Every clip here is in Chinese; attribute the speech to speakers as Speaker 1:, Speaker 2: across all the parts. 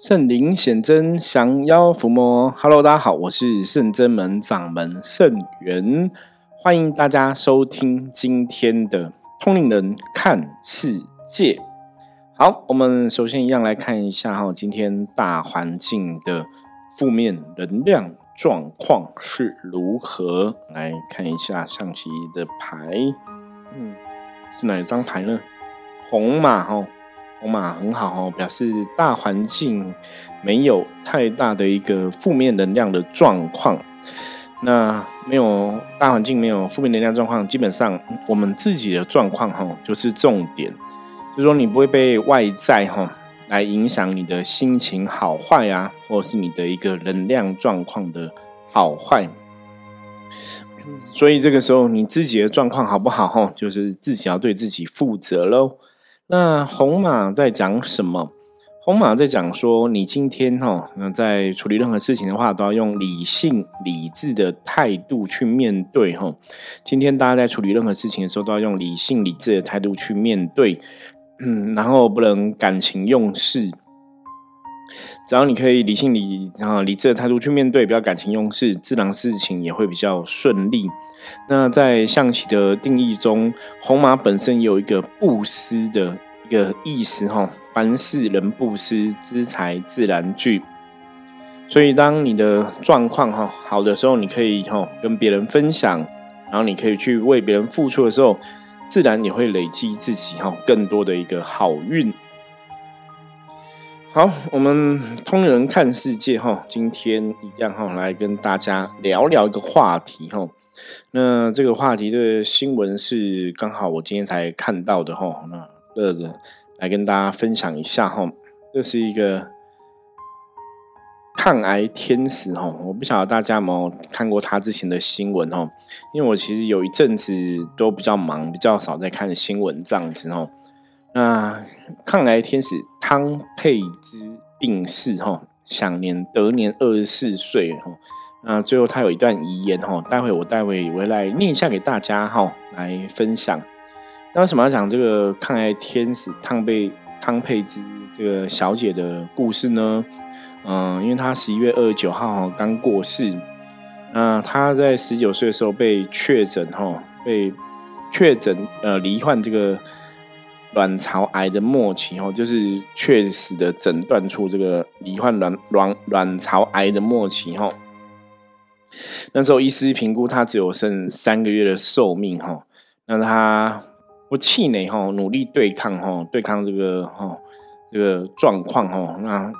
Speaker 1: 圣灵显真，降妖伏魔。Hello，大家好，我是圣真门掌门圣元，欢迎大家收听今天的通灵人看世界。好，我们首先一样来看一下哈，今天大环境的负面能量状况是如何？来看一下象棋的牌，嗯，是哪一张牌呢？红马哈。红马很好哦，表示大环境没有太大的一个负面能量的状况。那没有大环境没有负面能量状况，基本上我们自己的状况哈就是重点，就说你不会被外在哈来影响你的心情好坏啊，或者是你的一个能量状况的好坏。所以这个时候你自己的状况好不好哈，就是自己要对自己负责喽。那红马在讲什么？红马在讲说，你今天哈，那在处理任何事情的话，都要用理性、理智的态度去面对哈。今天大家在处理任何事情的时候，都要用理性、理智的态度去面对，嗯，然后不能感情用事。只要你可以理性、理然后理智的态度去面对，不要感情用事，自然事情也会比较顺利。那在象棋的定义中，红马本身有一个布施的一个意思哈，凡事人布施，资财自然聚。所以当你的状况哈好的时候，你可以哈跟别人分享，然后你可以去为别人付出的时候，自然也会累积自己哈更多的一个好运。好，我们通人看世界哈，今天一样哈来跟大家聊聊一个话题哈。那这个话题的新闻是刚好我今天才看到的哈，那乐乐来跟大家分享一下哈。这是一个抗癌天使哈，我不晓得大家有没有看过他之前的新闻哈，因为我其实有一阵子都比较忙，比较少在看新闻这样子哈。那抗癌天使汤佩芝病逝哈，享年得年二十四岁哈。那最后他有一段遗言哈，待会我待会我来念一下给大家哈，来分享。那为什么要讲这个抗癌天使汤佩汤佩芝这个小姐的故事呢？嗯，因为她十一月二十九号刚过世。那她在十九岁的时候被确诊哈，被确诊呃罹患这个卵巢癌的末期哦，就是确实的诊断出这个罹患卵卵卵巢癌的末期哈。那时候医师评估他只有剩三个月的寿命哈，那他不气馁哈，努力对抗哈，对抗这个哈这个状况哈，那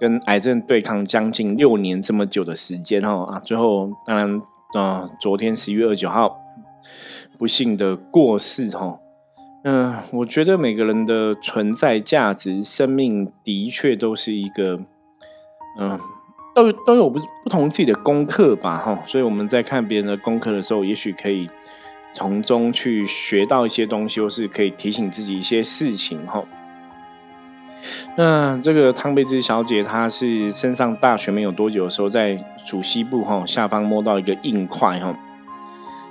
Speaker 1: 跟癌症对抗将近六年这么久的时间哈啊，最后当然啊，昨天十一月二十九号不幸的过世哈，嗯，我觉得每个人的存在价值、生命的确都是一个嗯。都都有不不同自己的功课吧，哈，所以我们在看别人的功课的时候，也许可以从中去学到一些东西，或是可以提醒自己一些事情，哈。那这个汤贝兹小姐，她是升上大学没有多久的时候，在主西部哈下方摸到一个硬块，哈，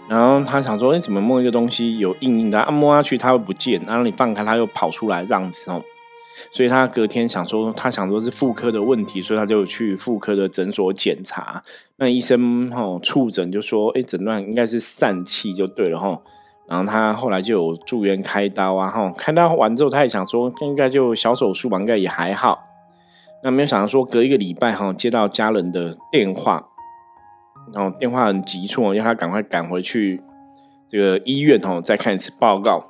Speaker 1: 然后他想说，哎，怎么摸一个东西有硬硬的，啊，摸下去它会不见，然后你放开它又跑出来这样子，哦。所以他隔天想说，他想说是妇科的问题，所以他就去妇科的诊所检查。那医生哈触诊就说，哎，诊断应该是疝气就对了哈。然后他后来就有住院开刀啊哈，开刀完之后他也想说，应该就小手术吧，应该也还好。那没有想到说，隔一个礼拜哈，接到家人的电话，然后电话很急促，要他赶快赶回去这个医院哦，再看一次报告。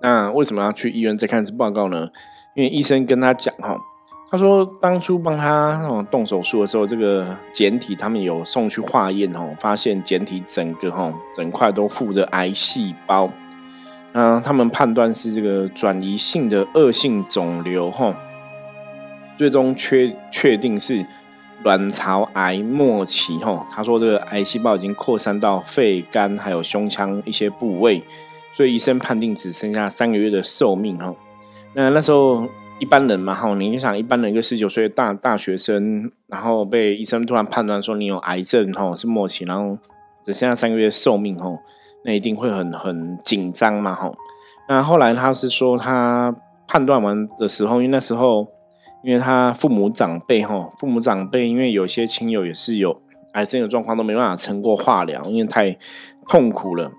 Speaker 1: 那为什么要去医院再看一次报告呢？因为医生跟他讲哈，他说当初帮他动手术的时候，这个简体他们有送去化验哦，发现简体整个哈整块都附着癌细胞，嗯，他们判断是这个转移性的恶性肿瘤哈，最终确确定是卵巢癌末期哈。他说这个癌细胞已经扩散到肺、肝还有胸腔一些部位。所以医生判定只剩下三个月的寿命哈，那那时候一般人嘛哈，你想一般人一个十九岁的大大学生，然后被医生突然判断说你有癌症哈，是末期，然后只剩下三个月寿命哈，那一定会很很紧张嘛哈。那后来他是说他判断完的时候，因为那时候因为他父母长辈哈，父母长辈因为有些亲友也是有癌症的状况，都没办法撑过化疗，因为太痛苦了。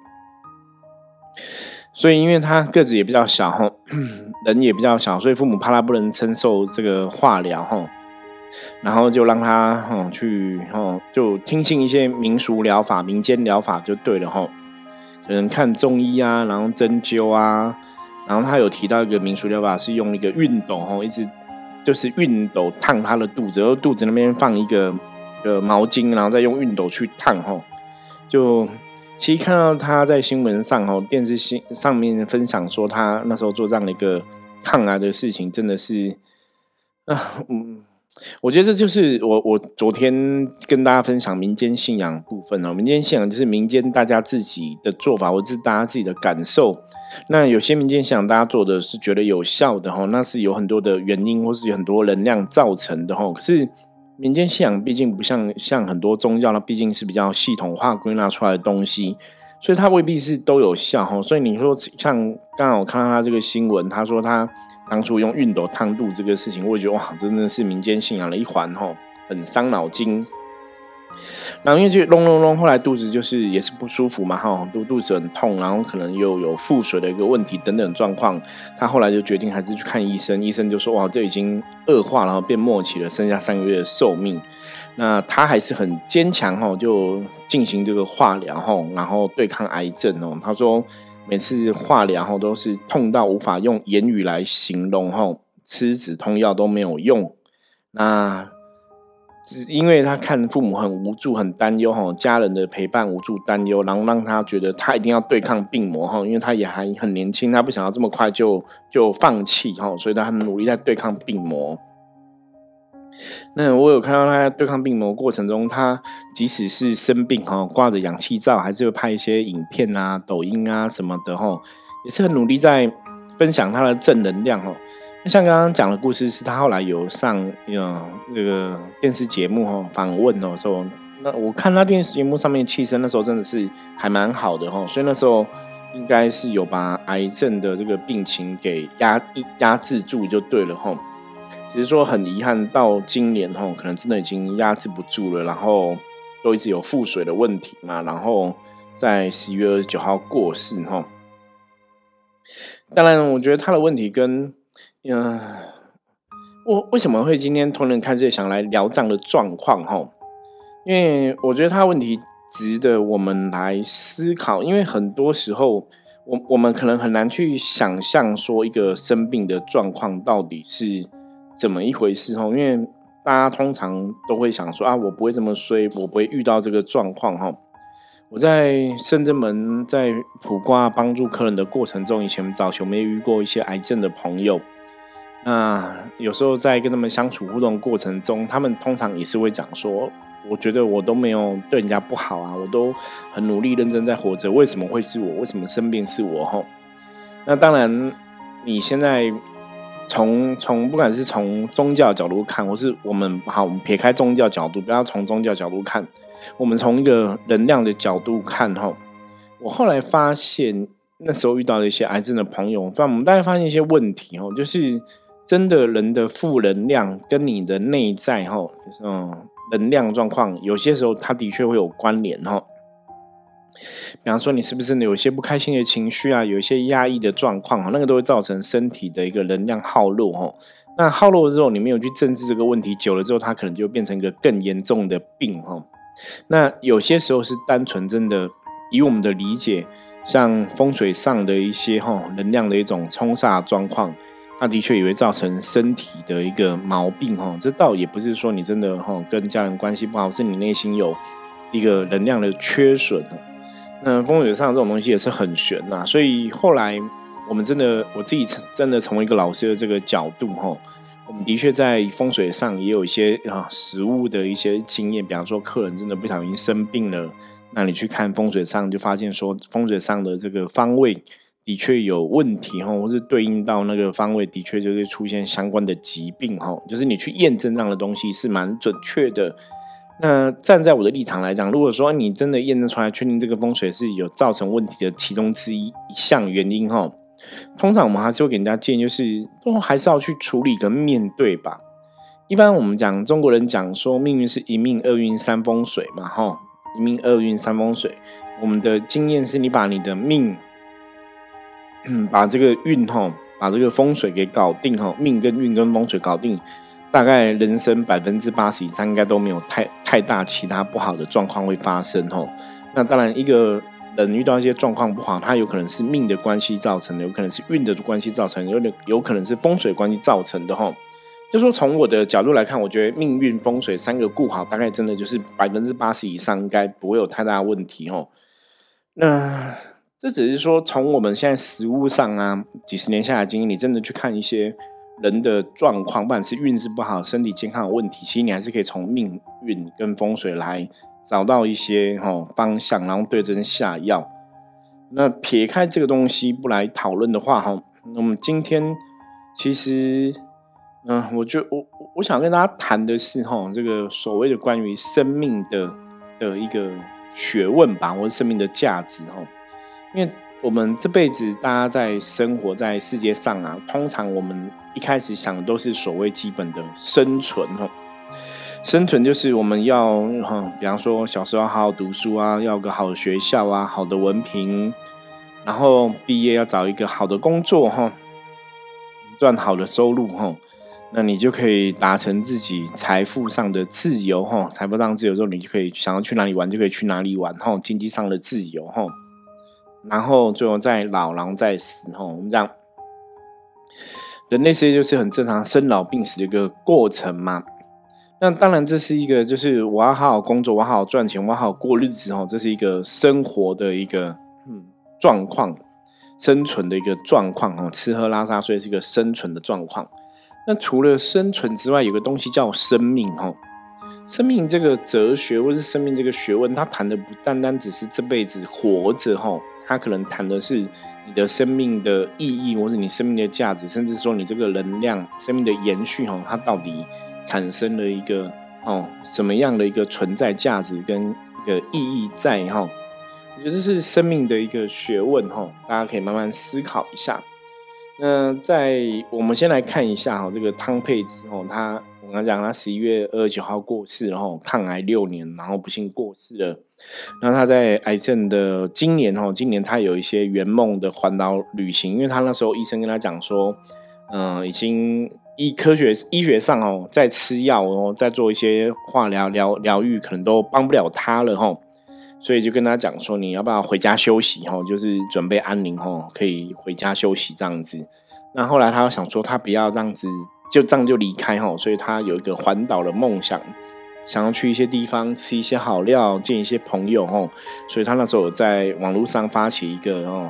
Speaker 1: 所以因为他个子也比较小哈，人也比较小，所以父母怕他不能承受这个化疗哈，然后就让他哈去哈就听信一些民俗疗法、民间疗法就对了哈，可能看中医啊，然后针灸啊，然后他有提到一个民俗疗法是用一个熨斗哈，一直。就是熨斗烫他的肚子，然后肚子那边放一个呃毛巾，然后再用熨斗去烫哦。就其实看到他在新闻上哦，电视新上面分享说他那时候做这样的一个抗癌的事情，真的是啊嗯。我觉得这就是我我昨天跟大家分享民间信仰部分哦，民间信仰就是民间大家自己的做法，或者是大家自己的感受。那有些民间信仰大家做的是觉得有效的哈，那是有很多的原因，或是有很多能量造成的哈。可是民间信仰毕竟不像像很多宗教，它毕竟是比较系统化归纳出来的东西，所以它未必是都有效哈。所以你说像刚刚我看到他这个新闻，他说他。当初用熨斗烫肚这个事情，我也觉得哇，真的是民间信仰的一环哈，很伤脑筋。然后因为就隆隆隆，后来肚子就是也是不舒服嘛哈，肚肚子很痛，然后可能又有腹水的一个问题等等状况，他后来就决定还是去看医生。医生就说哇，这已经恶化然后，变末期了，剩下三个月的寿命。那他还是很坚强哈，就进行这个化疗哈，然后对抗癌症哦。他说。每次化疗后都是痛到无法用言语来形容吼，吃止痛药都没有用。那只因为他看父母很无助、很担忧吼，家人的陪伴无助、担忧，然后让他觉得他一定要对抗病魔哈，因为他也还很年轻，他不想要这么快就就放弃哈，所以他很努力在对抗病魔。那我有看到他在对抗病魔过程中，他即使是生病哈，挂着氧气罩，还是会拍一些影片啊、抖音啊什么的哈，也是很努力在分享他的正能量哈。那像刚刚讲的故事，是他后来有上呃那个电视节目哈访问哦，说那我看他电视节目上面气声，那时候真的是还蛮好的哈，所以那时候应该是有把癌症的这个病情给压压制住就对了哈。只是说很遗憾，到今年吼，可能真的已经压制不住了，然后都一直有腹水的问题嘛，然后在十一月二十九号过世哈。当然，我觉得他的问题跟嗯，我为什么会今天突然开始想来聊这样的状况哈？因为我觉得他问题值得我们来思考，因为很多时候，我我们可能很难去想象说一个生病的状况到底是。怎么一回事哈？因为大家通常都会想说啊，我不会这么衰，我不会遇到这个状况哈。我在深圳门在普挂帮助客人的过程中，以前早前没遇过一些癌症的朋友。那有时候在跟他们相处互动过程中，他们通常也是会讲说，我觉得我都没有对人家不好啊，我都很努力认真在活着，为什么会是我？为什么生病是我？哈。那当然，你现在。从从不管是从宗教角度看，或是我们好，我们撇开宗教角度，不要从宗教角度看，我们从一个能量的角度看哈。我后来发现，那时候遇到的一些癌症的朋友，发我们大概发现一些问题哦，就是真的人的负能量跟你的内在哈，嗯，能量状况，有些时候它的确会有关联哈。比方说，你是不是有些不开心的情绪啊？有一些压抑的状况啊，那个都会造成身体的一个能量耗弱哦。那耗弱之后，你没有去正治这个问题，久了之后，它可能就变成一个更严重的病哦。那有些时候是单纯真的，以我们的理解，像风水上的一些哈能量的一种冲煞状况，它的确也会造成身体的一个毛病哈。这倒也不是说你真的哈跟家人关系不好，是你内心有一个能量的缺损那风水上这种东西也是很玄呐，所以后来我们真的我自己真的从一个老师的这个角度哈，我们的确在风水上也有一些啊实物的一些经验，比方说客人真的不小心生病了，那你去看风水上就发现说风水上的这个方位的确有问题哈，或是对应到那个方位的确就会出现相关的疾病哈，就是你去验证这样的东西是蛮准确的。那站在我的立场来讲，如果说你真的验证出来，确定这个风水是有造成问题的其中之一一项原因哈，通常我们还是会给人家建议，就是都还是要去处理跟面对吧。一般我们讲中国人讲说命运是一命二运三风水嘛，哈，一命二运三风水。我们的经验是你把你的命，把这个运哈，把这个风水给搞定哈，命跟运跟风水搞定，大概人生百分之八十以上应该都没有太太大其他不好的状况会发生吼。那当然，一个人遇到一些状况不好，他有可能是命的关系造成的，有可能是运的关系造成，有点有可能是风水关系造成的吼。就说从我的角度来看，我觉得命运风水三个顾好，大概真的就是百分之八十以上应该不会有太大问题哦。那这只是说从我们现在实物上啊，几十年下来经验，你真的去看一些人的状况，不管是运势不好、身体健康有问题，其实你还是可以从命运跟风水来找到一些哈方向，然后对症下药。那撇开这个东西不来讨论的话，哈，那么今天其实。嗯，我就我我想跟大家谈的是哈，这个所谓的关于生命的的一个学问吧，或者生命的价值哈。因为我们这辈子大家在生活在世界上啊，通常我们一开始想的都是所谓基本的生存哈。生存就是我们要哈，比方说小时候好好读书啊，要个好学校啊，好的文凭，然后毕业要找一个好的工作哈，赚好的收入哈。那你就可以达成自己财富上的自由哈，财富上自由之后，你就可以想要去哪里玩就可以去哪里玩哈，经济上的自由哈，然后最后再老，然后再死哈，我们讲，人类世界就是很正常生老病死的一个过程嘛。那当然这是一个，就是我要好好工作，我好好赚钱，我好好过日子哈，这是一个生活的一个嗯状况，生存的一个状况哈，吃喝拉撒睡是一个生存的状况。那除了生存之外，有个东西叫生命哈。生命这个哲学，或是生命这个学问，它谈的不单单只是这辈子活着哈，它可能谈的是你的生命的意义，或是你生命的价值，甚至说你这个能量、生命的延续哈，它到底产生了一个哦什么样的一个存在价值跟一个意义在哈？我觉得这是生命的一个学问哈，大家可以慢慢思考一下。那在我们先来看一下哈，这个汤佩子哦，他我刚讲他十一月二十九号过世，然后抗癌六年，然后不幸过世了。那他在癌症的今年哦，今年他有一些圆梦的环岛旅行，因为他那时候医生跟他讲说，嗯，已经医科学医学上哦，在吃药哦，在做一些化疗疗疗愈，可能都帮不了他了哈。所以就跟他讲说，你要不要回家休息？哈，就是准备安宁，哈，可以回家休息这样子。那后来他又想说，他不要这样子，就这样就离开，哈。所以他有一个环岛的梦想，想要去一些地方吃一些好料，见一些朋友，哈。所以他那时候在网络上发起一个哦，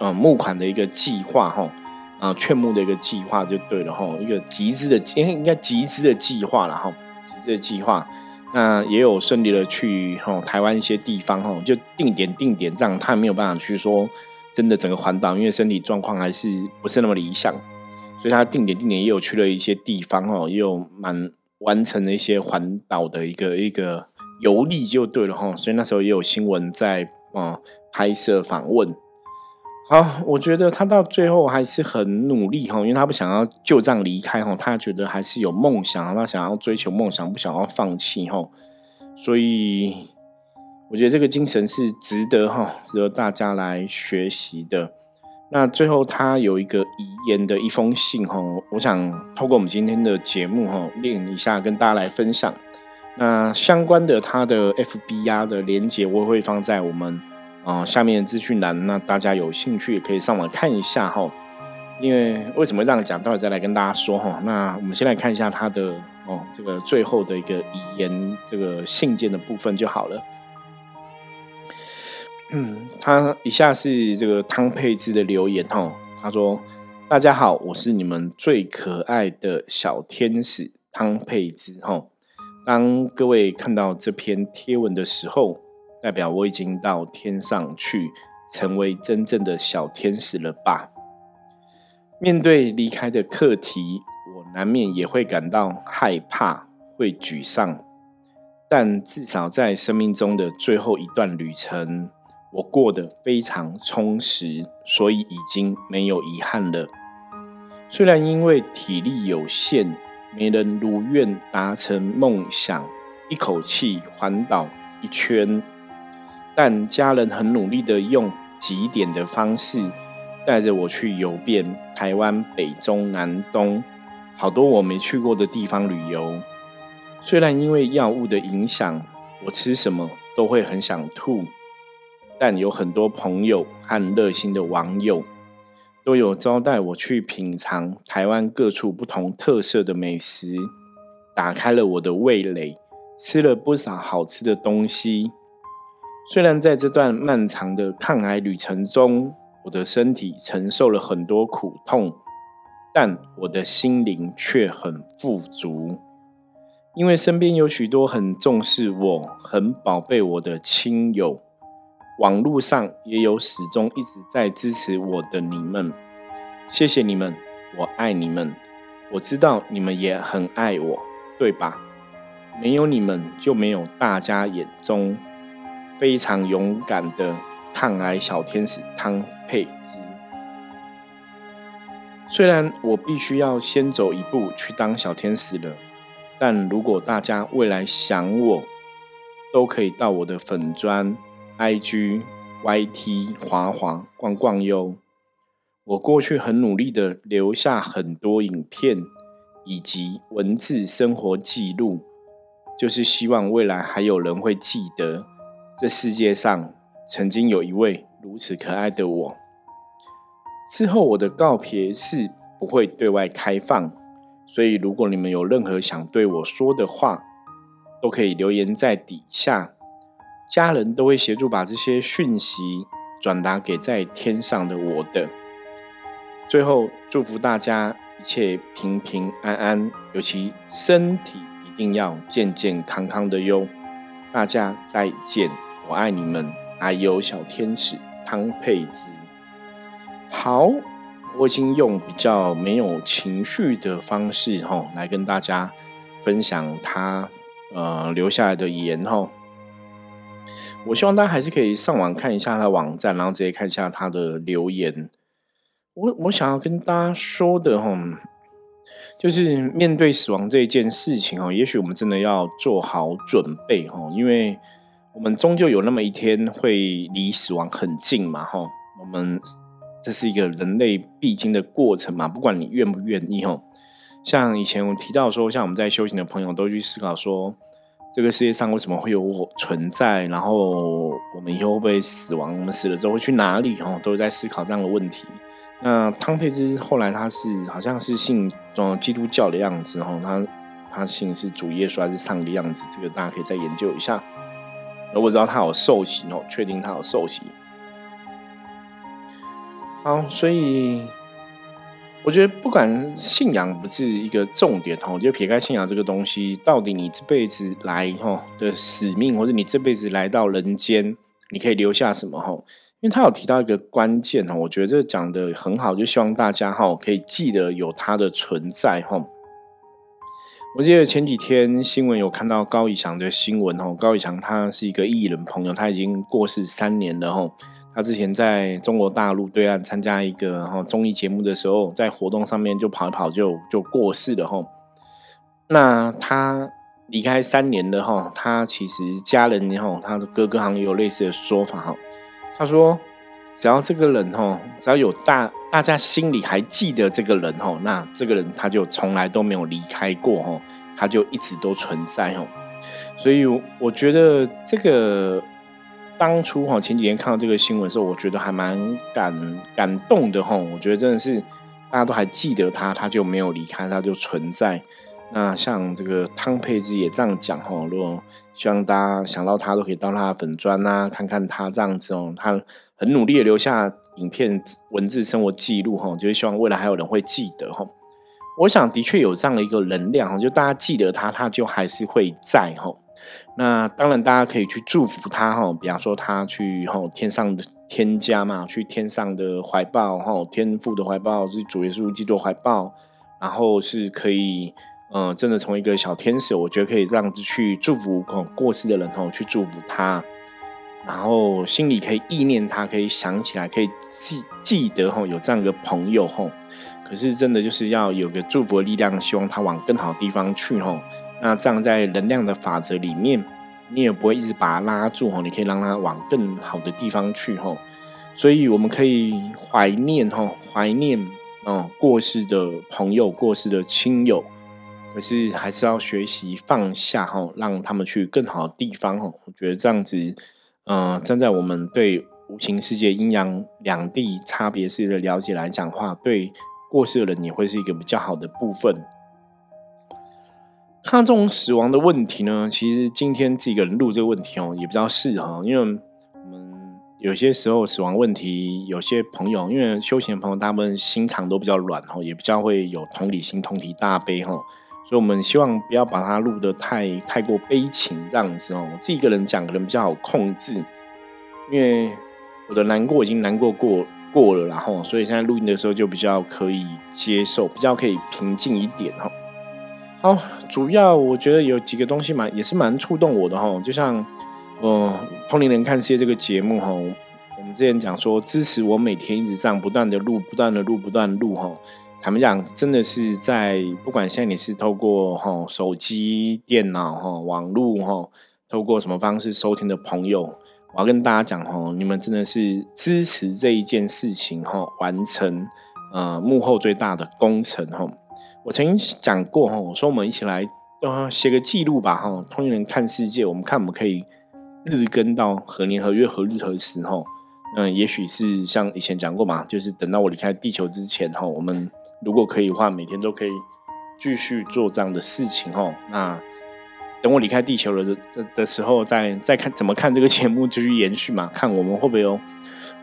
Speaker 1: 呃，募款的一个计划，哈，啊，劝募的一个计划就对了，哈，一个集资的，应应该集资的计划了，哈，集资的计划。那也有顺利的去哈台湾一些地方哈，就定点定点这样，他也没有办法去说真的整个环岛，因为身体状况还是不是那么理想，所以他定点定点也有去了一些地方哦，也有蛮完成了一些环岛的一个一个游历就对了哈，所以那时候也有新闻在啊拍摄访问。好，我觉得他到最后还是很努力哈，因为他不想要就这样离开哈，他觉得还是有梦想，他想要追求梦想，不想要放弃哈，所以我觉得这个精神是值得哈，值得大家来学习的。那最后他有一个遗言的一封信哈，我想透过我们今天的节目哈，念一下跟大家来分享。那相关的他的 FB 啊的连接，我会放在我们。啊，下面资讯栏，那大家有兴趣也可以上网看一下哈。因为为什么这样讲，待会再来跟大家说哈。那我们先来看一下他的哦，这个最后的一个遗言，这个信件的部分就好了。嗯，他以下是这个汤佩芝的留言哈。他说：“大家好，我是你们最可爱的小天使汤佩芝哈。当各位看到这篇贴文的时候。”代表我已经到天上去，成为真正的小天使了吧？面对离开的课题，我难免也会感到害怕，会沮丧。但至少在生命中的最后一段旅程，我过得非常充实，所以已经没有遗憾了。虽然因为体力有限，没能如愿达成梦想，一口气环岛一圈。但家人很努力的用几点的方式，带着我去游遍台湾北中南东，好多我没去过的地方旅游。虽然因为药物的影响，我吃什么都会很想吐，但有很多朋友和热心的网友。都有招待我去品尝台湾各处不同特色的美食，打开了我的味蕾，吃了不少好吃的东西。虽然在这段漫长的抗癌旅程中，我的身体承受了很多苦痛，但我的心灵却很富足，因为身边有许多很重视我、很宝贝我的亲友。网络上也有始终一直在支持我的你们，谢谢你们，我爱你们。我知道你们也很爱我，对吧？没有你们，就没有大家眼中非常勇敢的抗癌小天使汤佩芝。虽然我必须要先走一步去当小天使了，但如果大家未来想我，都可以到我的粉砖。I G Y T 滑滑逛逛哟。我过去很努力的留下很多影片以及文字生活记录，就是希望未来还有人会记得这世界上曾经有一位如此可爱的我。之后我的告别是不会对外开放，所以如果你们有任何想对我说的话，都可以留言在底下。家人都会协助把这些讯息转达给在天上的我的。最后，祝福大家一切平平安安，尤其身体一定要健健康康的哟。大家再见，我爱你们，还有小天使汤佩兹。好，我已经用比较没有情绪的方式哈，来跟大家分享他呃留下来的言哈。我希望大家还是可以上网看一下他的网站，然后直接看一下他的留言。我我想要跟大家说的哈，就是面对死亡这件事情哦，也许我们真的要做好准备哈，因为我们终究有那么一天会离死亡很近嘛哈。我们这是一个人类必经的过程嘛，不管你愿不愿意哈。像以前我提到说，像我们在修行的朋友都去思考说。这个世界上为什么会有我存在？然后我们以后会不会死亡？我们死了之后会去哪里？哦，都在思考这样的问题。那汤佩芝后来他是好像是信呃基督教的样子，哦，他他信是主耶稣还是上的样子？这个大家可以再研究一下。我知道他有受洗哦，确定他有受洗。好，所以。我觉得不管信仰不是一个重点哈，就撇开信仰这个东西，到底你这辈子来哈的使命，或者你这辈子来到人间，你可以留下什么哈？因为他有提到一个关键哈，我觉得这讲的很好，就希望大家哈可以记得有他的存在哈。我记得前几天新闻有看到高以翔的新闻哈，高以翔他是一个艺人朋友，他已经过世三年了哈。他之前在中国大陆对岸参加一个哈综艺节目的时候，在活动上面就跑一跑就就过世了哈。那他离开三年了哈，他其实家人哈，他的哥哥好像有类似的说法哈。他说，只要这个人哈，只要有大大家心里还记得这个人哈，那这个人他就从来都没有离开过哈，他就一直都存在哈。所以我觉得这个。当初哈前几天看到这个新闻的时候，我觉得还蛮感感动的哈。我觉得真的是大家都还记得他，他就没有离开，他就存在。那像这个汤佩芝也这样讲哈，如果希望大家想到他，都可以到他的粉砖啊，看看他这样子哦，他很努力的留下影片、文字、生活记录哈，就是希望未来还有人会记得哈。我想的确有这样的一个能量，就大家记得他，他就还是会在哈。那当然，大家可以去祝福他哈，比方说他去哈天上的天家嘛，去天上的怀抱哈，天父的怀抱是主耶稣基督怀抱，然后是可以嗯，真的成为一个小天使，我觉得可以这样子去祝福过世的人哈，去祝福他。然后心里可以意念他，可以想起来，可以记记得吼有这样一个朋友吼。可是真的就是要有个祝福的力量，希望他往更好的地方去吼。那这样在能量的法则里面，你也不会一直把他拉住吼，你可以让他往更好的地方去吼。所以我们可以怀念吼，怀念哦过世的朋友、过世的亲友。可是还是要学习放下吼，让他们去更好的地方吼。我觉得这样子。嗯，站在我们对无形世界阴阳两地差别式的了解来讲话，对过世的人也会是一个比较好的部分。看这种死亡的问题呢，其实今天自己一个人录这个问题哦，也比较适合，因为我们有些时候死亡问题，有些朋友因为修行的朋友，大部分心肠都比较软哦，也比较会有同理心、同体大悲哈。所以，我们希望不要把它录得太太过悲情这样子哦。我自己一个人讲可能比较好控制，因为我的难过已经难过过过了，然后，所以现在录音的时候就比较可以接受，比较可以平静一点哈。好，主要我觉得有几个东西蛮也是蛮触动我的哈，就像嗯，同龄人看世界这个节目哈，我们之前讲说支持我每天一直这样不断的录，不断的录，不断录哈。坦白讲，真的是在不管现在你是透过哈手机、电脑哈网络哈，透过什么方式收听的朋友，我要跟大家讲哈，你们真的是支持这一件事情哈，完成呃幕后最大的工程哈。我曾经讲过哈，我说我们一起来呃写个记录吧哈，通人看世界，我们看我们可以日更到何年何月何日何时哈。嗯，也许是像以前讲过嘛，就是等到我离开地球之前哈，我们。如果可以的话，每天都可以继续做这样的事情哦。那等我离开地球了的的的时候，再再看怎么看这个节目继续延续嘛？看我们会不会有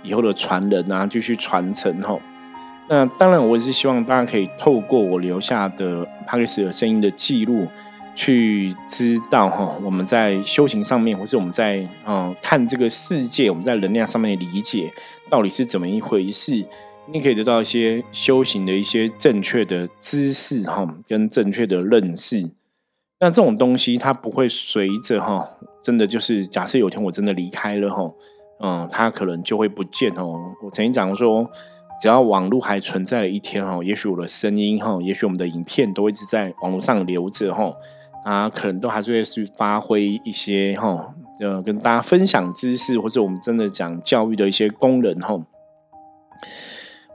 Speaker 1: 以后的传人啊，继续传承哈。那当然，我也是希望大家可以透过我留下的帕克斯的声音的记录，去知道哈，我们在修行上面，或是我们在嗯看这个世界，我们在能量上面的理解到底是怎么一回事。你可以得到一些修行的一些正确的知识哈，跟正确的认识。那这种东西它不会随着哈，真的就是假设有天我真的离开了哈，嗯，它可能就会不见哦。我曾经讲过说，只要网络还存在的一天哈，也许我的声音哈，也许我们的影片都一直在网络上留着哈，啊，可能都还是会去发挥一些哈，呃，跟大家分享知识或者我们真的讲教育的一些功能哈。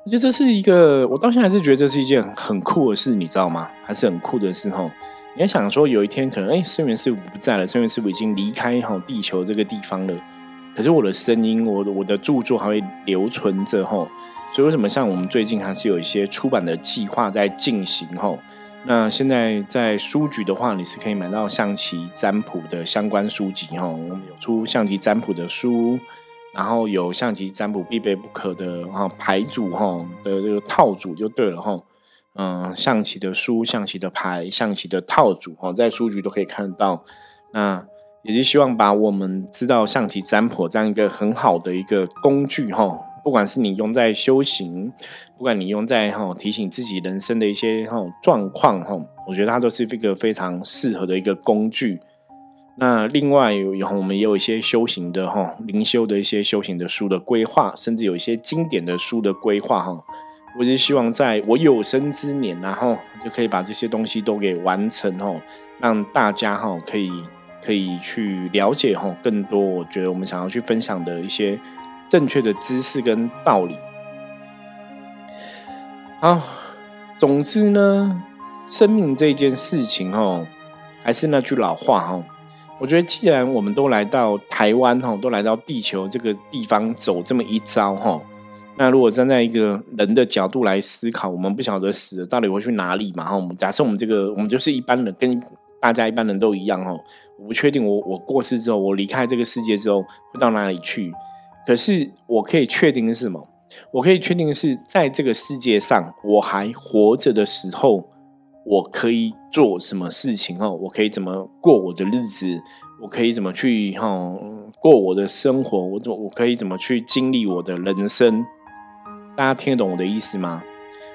Speaker 1: 我觉得这是一个，我到现在还是觉得这是一件很酷的事，你知道吗？还是很酷的事哈。也想说，有一天可能，哎，圣元师傅不在了，圣元师傅已经离开哈地球这个地方了。可是我的声音，我的我的著作还会留存着哈。所以为什么像我们最近还是有一些出版的计划在进行哈？那现在在书局的话，你是可以买到象棋占卜的相关书籍哈。我们有出象棋占卜的书。然后有象棋占卜必备不可的哈牌组哈的这个套组就对了哈，嗯，象棋的书、象棋的牌、象棋的套组哈，在书局都可以看到。那也是希望把我们知道象棋占卜这样一个很好的一个工具哈，不管是你用在修行，不管你用在哈提醒自己人生的一些哈状况哈，我觉得它都是一个非常适合的一个工具。那另外有我们也有一些修行的哈灵修的一些修行的书的规划，甚至有一些经典的书的规划哈。我是希望在我有生之年，然后就可以把这些东西都给完成哦，让大家哈可以可以去了解哈更多。我觉得我们想要去分享的一些正确的知识跟道理。好，总之呢，生命这件事情哈，还是那句老话哈。我觉得，既然我们都来到台湾哈，都来到地球这个地方走这么一遭哈，那如果站在一个人的角度来思考，我们不晓得死了到底会去哪里嘛哈？我们假设我们这个我们就是一般人，跟大家一般人都一样哦。我不确定我我过世之后，我离开这个世界之后会到哪里去。可是我可以确定的是什么？我可以确定的是，在这个世界上我还活着的时候。我可以做什么事情哦？我可以怎么过我的日子？我可以怎么去哈过我的生活？我怎我可以怎么去经历我的人生？大家听得懂我的意思吗？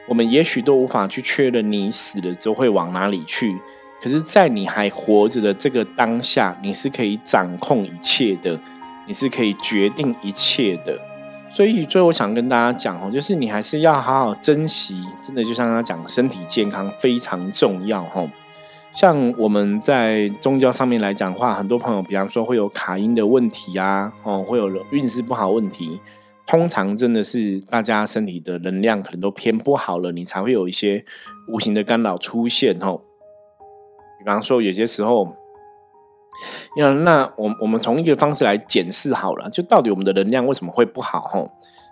Speaker 1: 我们也许都无法去确认你死了之后会往哪里去，可是，在你还活着的这个当下，你是可以掌控一切的。你是可以决定一切的。所以，最后我想跟大家讲哦，就是你还是要好好珍惜，真的就像他讲，身体健康非常重要哈。像我们在宗教上面来讲话，很多朋友，比方说会有卡音的问题啊，哦，会有运势不好问题，通常真的是大家身体的能量可能都偏不好了，你才会有一些无形的干扰出现哦。比方说，有些时候。那那我我们从一个方式来检视好了，就到底我们的能量为什么会不好？吼，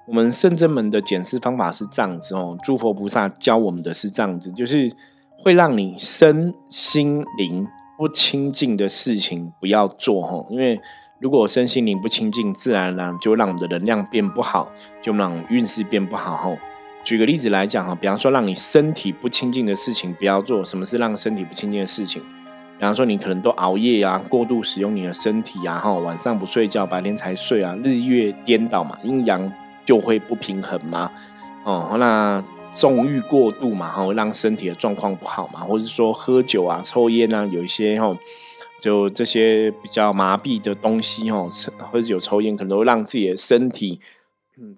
Speaker 1: 我们圣真门的检视方法是这样子哦，诸佛菩萨教我们的是这样子，就是会让你身心灵不清净的事情不要做吼，因为如果身心灵不清净，自然而然就让我们的能量变不好，就让运势变不好吼。举个例子来讲哈，比方说让你身体不清净的事情不要做，什么是让身体不清净的事情？比方说，你可能都熬夜啊，过度使用你的身体啊，哈，晚上不睡觉，白天才睡啊，日月颠倒嘛，阴阳就会不平衡嘛，哦，那纵欲过度嘛，哈，让身体的状况不好嘛，或者说喝酒啊、抽烟啊，有一些哈，就这些比较麻痹的东西哦，或者有抽烟，可能都会让自己的身体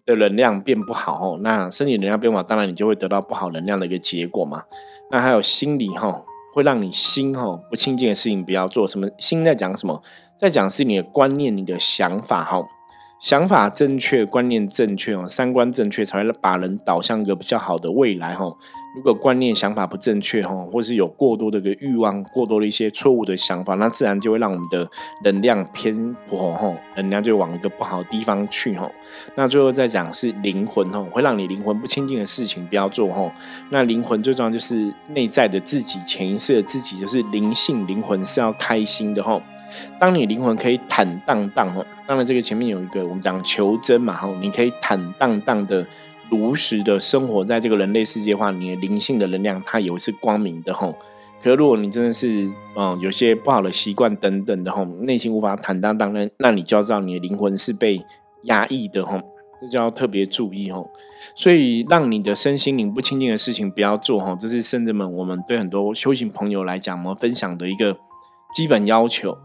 Speaker 1: 的能量变不好哦。那身体能量变不好，当然你就会得到不好能量的一个结果嘛。那还有心理哈。会让你心哈不清净的事情不要做。什么心在讲什么？在讲是你的观念、你的想法哈。想法正确，观念正确哦，三观正确，才会把人导向一个比较好的未来哈。如果观念、想法不正确哈，或是有过多的个欲望、过多的一些错误的想法，那自然就会让我们的能量偏颇哈，能量就往一个不好的地方去哈。那最后再讲是灵魂哈，会让你灵魂不清净的事情不要做哈。那灵魂最重要就是内在的自己、潜意识的自己，就是灵性灵魂是要开心的哈。当你灵魂可以坦荡荡哦，当然这个前面有一个我们讲求真嘛哈，你可以坦荡荡的、如实的生活在这个人类世界的话，你的灵性的能量它也是光明的哈。可如果你真的是嗯有些不好的习惯等等的哈，内心无法坦荡荡，那那你就要知道你的灵魂是被压抑的哈，这就要特别注意哈。所以让你的身心灵不清净的事情不要做哈，这是圣人们我们对很多修行朋友来讲，我们分享的一个基本要求。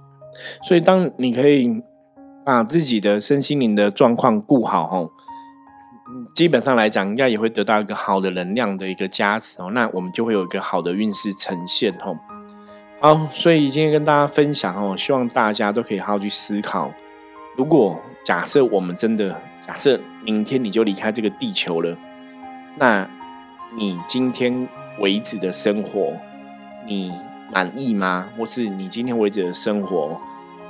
Speaker 1: 所以，当你可以把自己的身心灵的状况顾好，吼，基本上来讲，应该也会得到一个好的能量的一个加持哦。那我们就会有一个好的运势呈现，吼。好，所以今天跟大家分享哦，希望大家都可以好好去思考。如果假设我们真的假设明天你就离开这个地球了，那你今天为止的生活，你满意吗？或是你今天为止的生活？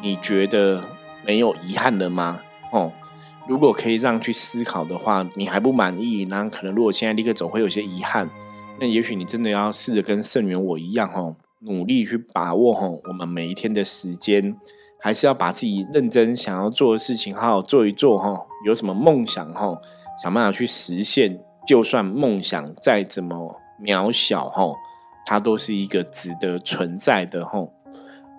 Speaker 1: 你觉得没有遗憾了吗？哦，如果可以这样去思考的话，你还不满意，那可能如果现在立刻走会有些遗憾。那也许你真的要试着跟圣元我一样，哦，努力去把握，哦，我们每一天的时间，还是要把自己认真想要做的事情好好做一做，哈。有什么梦想，哈，想办法去实现。就算梦想再怎么渺小，哈，它都是一个值得存在的，吼。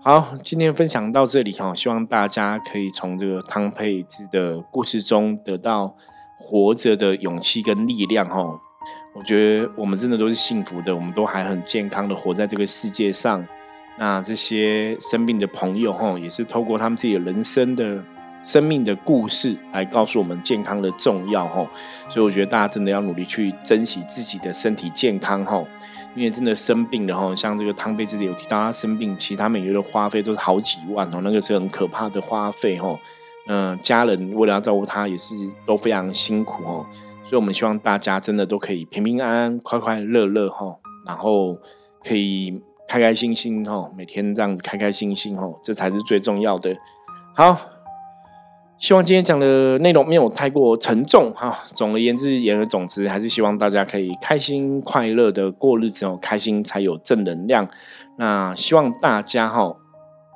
Speaker 1: 好，今天分享到这里哈，希望大家可以从这个汤佩兹的故事中得到活着的勇气跟力量哈。我觉得我们真的都是幸福的，我们都还很健康的活在这个世界上。那这些生病的朋友哈，也是透过他们自己的人生的生命的故事来告诉我们健康的重要哈。所以我觉得大家真的要努力去珍惜自己的身体健康哈。因为真的生病了哈，像这个汤贝这里有提到他生病，其他每月的花费都是好几万哦，那个是很可怕的花费哈。嗯，家人为了要照顾他也是都非常辛苦哦，所以我们希望大家真的都可以平平安安、快快乐乐哈，然后可以开开心心哈，每天这样子开开心心哈，这才是最重要的。好。希望今天讲的内容没有太过沉重哈。总而言之，言而总之，还是希望大家可以开心快乐的过日子哦。开心才有正能量。那希望大家哈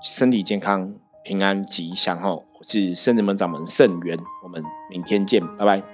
Speaker 1: 身体健康、平安吉祥哈。我是圣人门掌门圣元，我们明天见，拜拜。